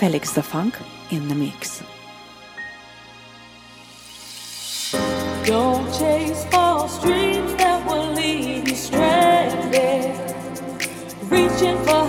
Felix Da Funk in the mix. Don't chase false dreams that will leave you stranded. Reaching for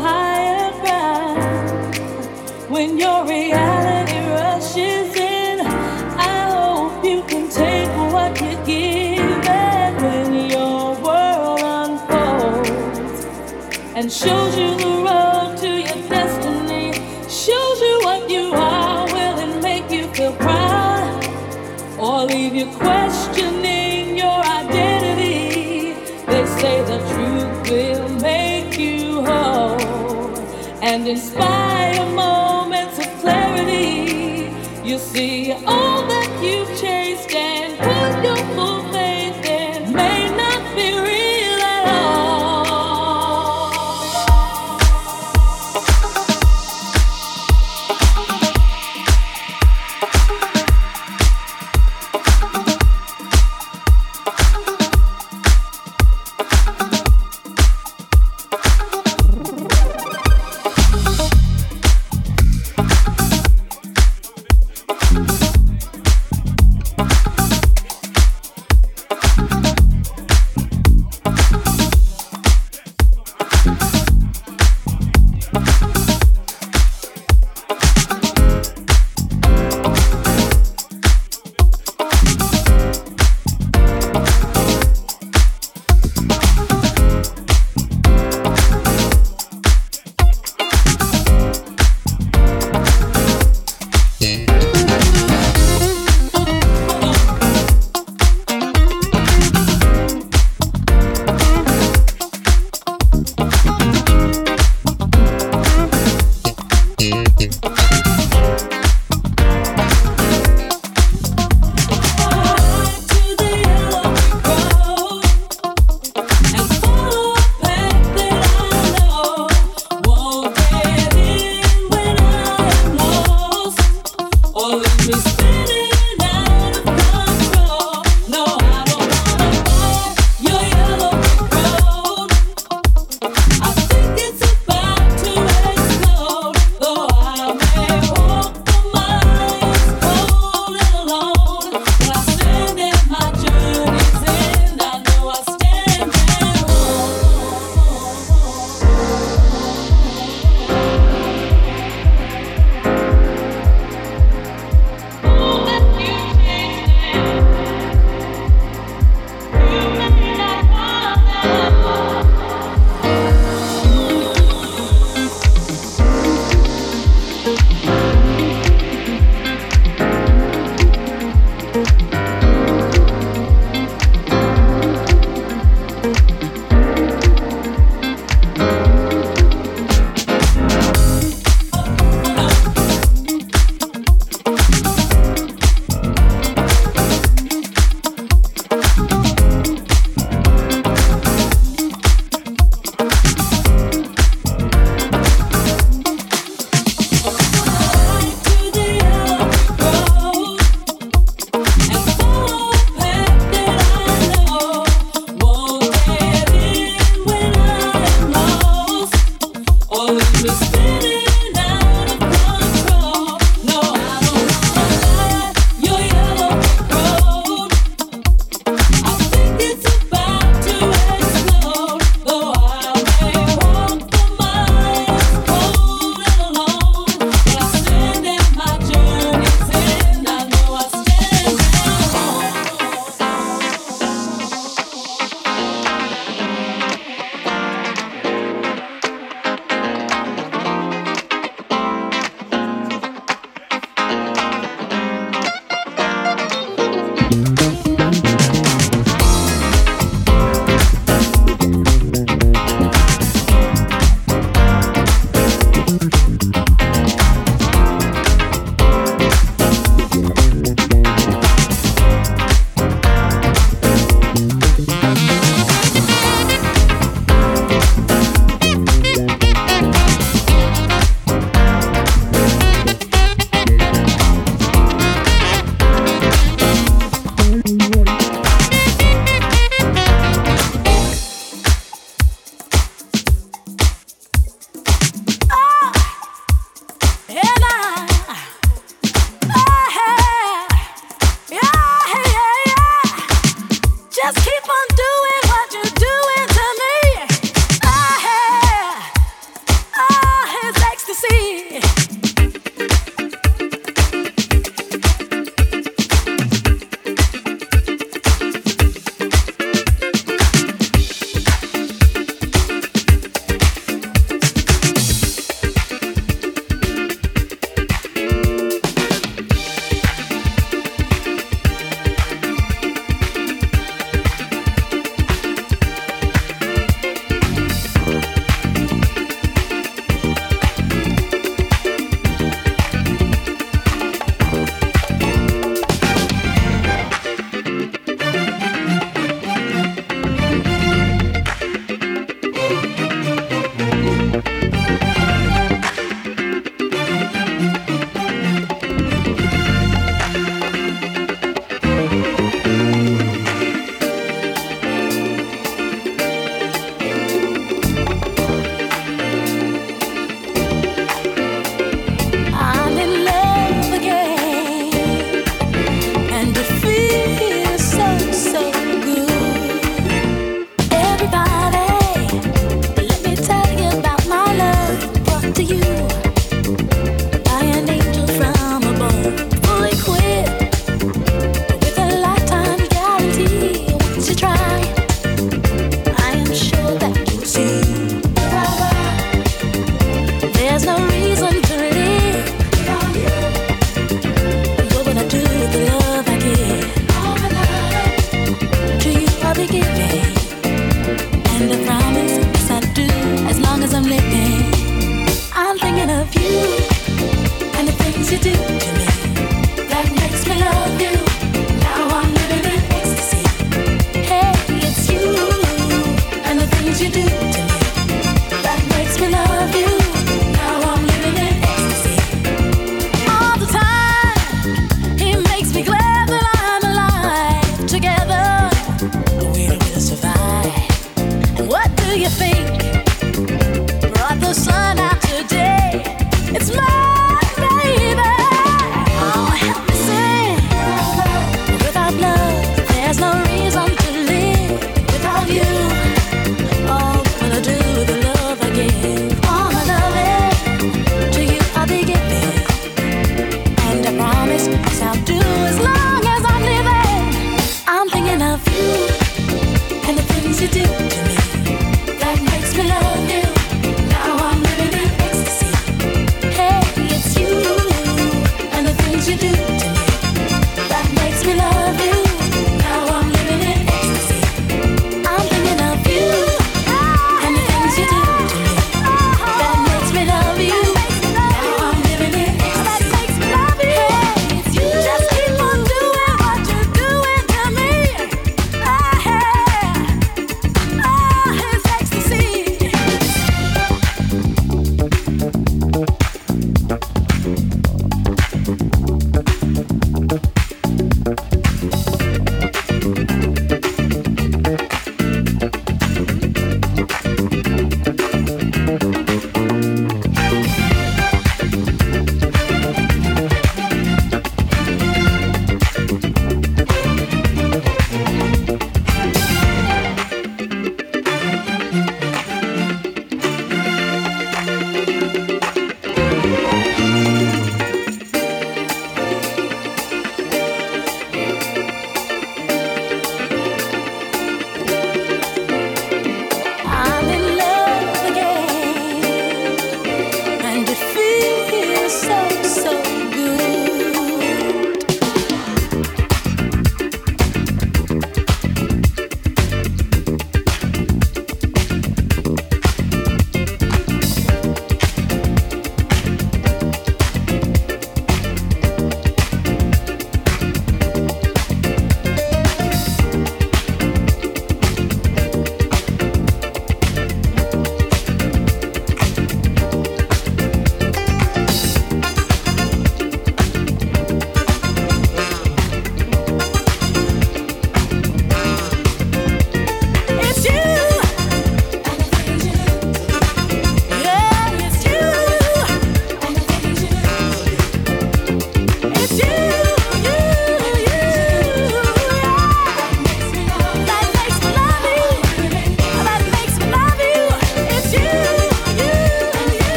the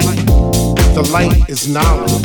light. The light is knowledge.